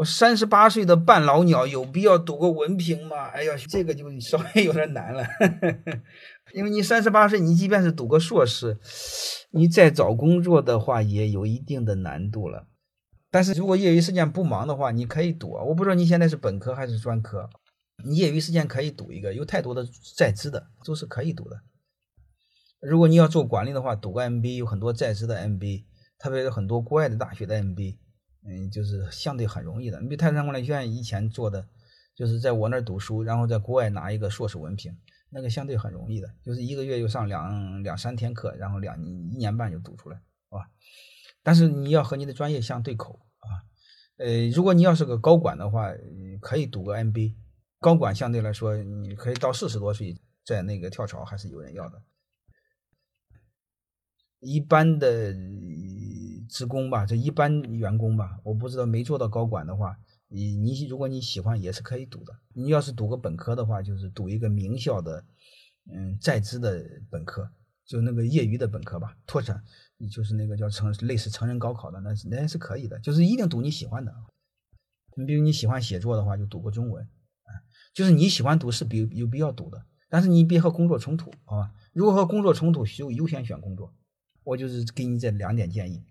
我三十八岁的半老鸟，有必要读个文凭吗？哎呀，这个就稍微有点难了，因为你三十八岁，你即便是读个硕士，你再找工作的话，也有一定的难度了。但是如果业余时间不忙的话，你可以读。我不知道你现在是本科还是专科，你业余时间可以读一个，有太多的在职的都是可以读的。如果你要做管理的话，读个 MBA，有很多在职的 MBA，特别是很多国外的大学的 MBA。嗯，就是相对很容易的。你比泰山管理学院以前做的，就是在我那儿读书，然后在国外拿一个硕士文凭，那个相对很容易的，就是一个月就上两两三天课，然后两一年半就读出来，是吧？但是你要和你的专业相对口啊。呃，如果你要是个高管的话，可以读个 MBA。高管相对来说，你可以到四十多岁在那个跳槽还是有人要的。一般的。职工吧，这一般员工吧，我不知道没做到高管的话，你你如果你喜欢也是可以读的。你要是读个本科的话，就是读一个名校的，嗯，在职的本科，就那个业余的本科吧，拓展，就是那个叫成类似成人高考的，那那是可以的，就是一定读你喜欢的。你比如你喜欢写作的话，就读个中文，就是你喜欢读是比有必要读的，但是你别和工作冲突，好吧？如果和工作冲突，就优先选工作。我就是给你这两点建议。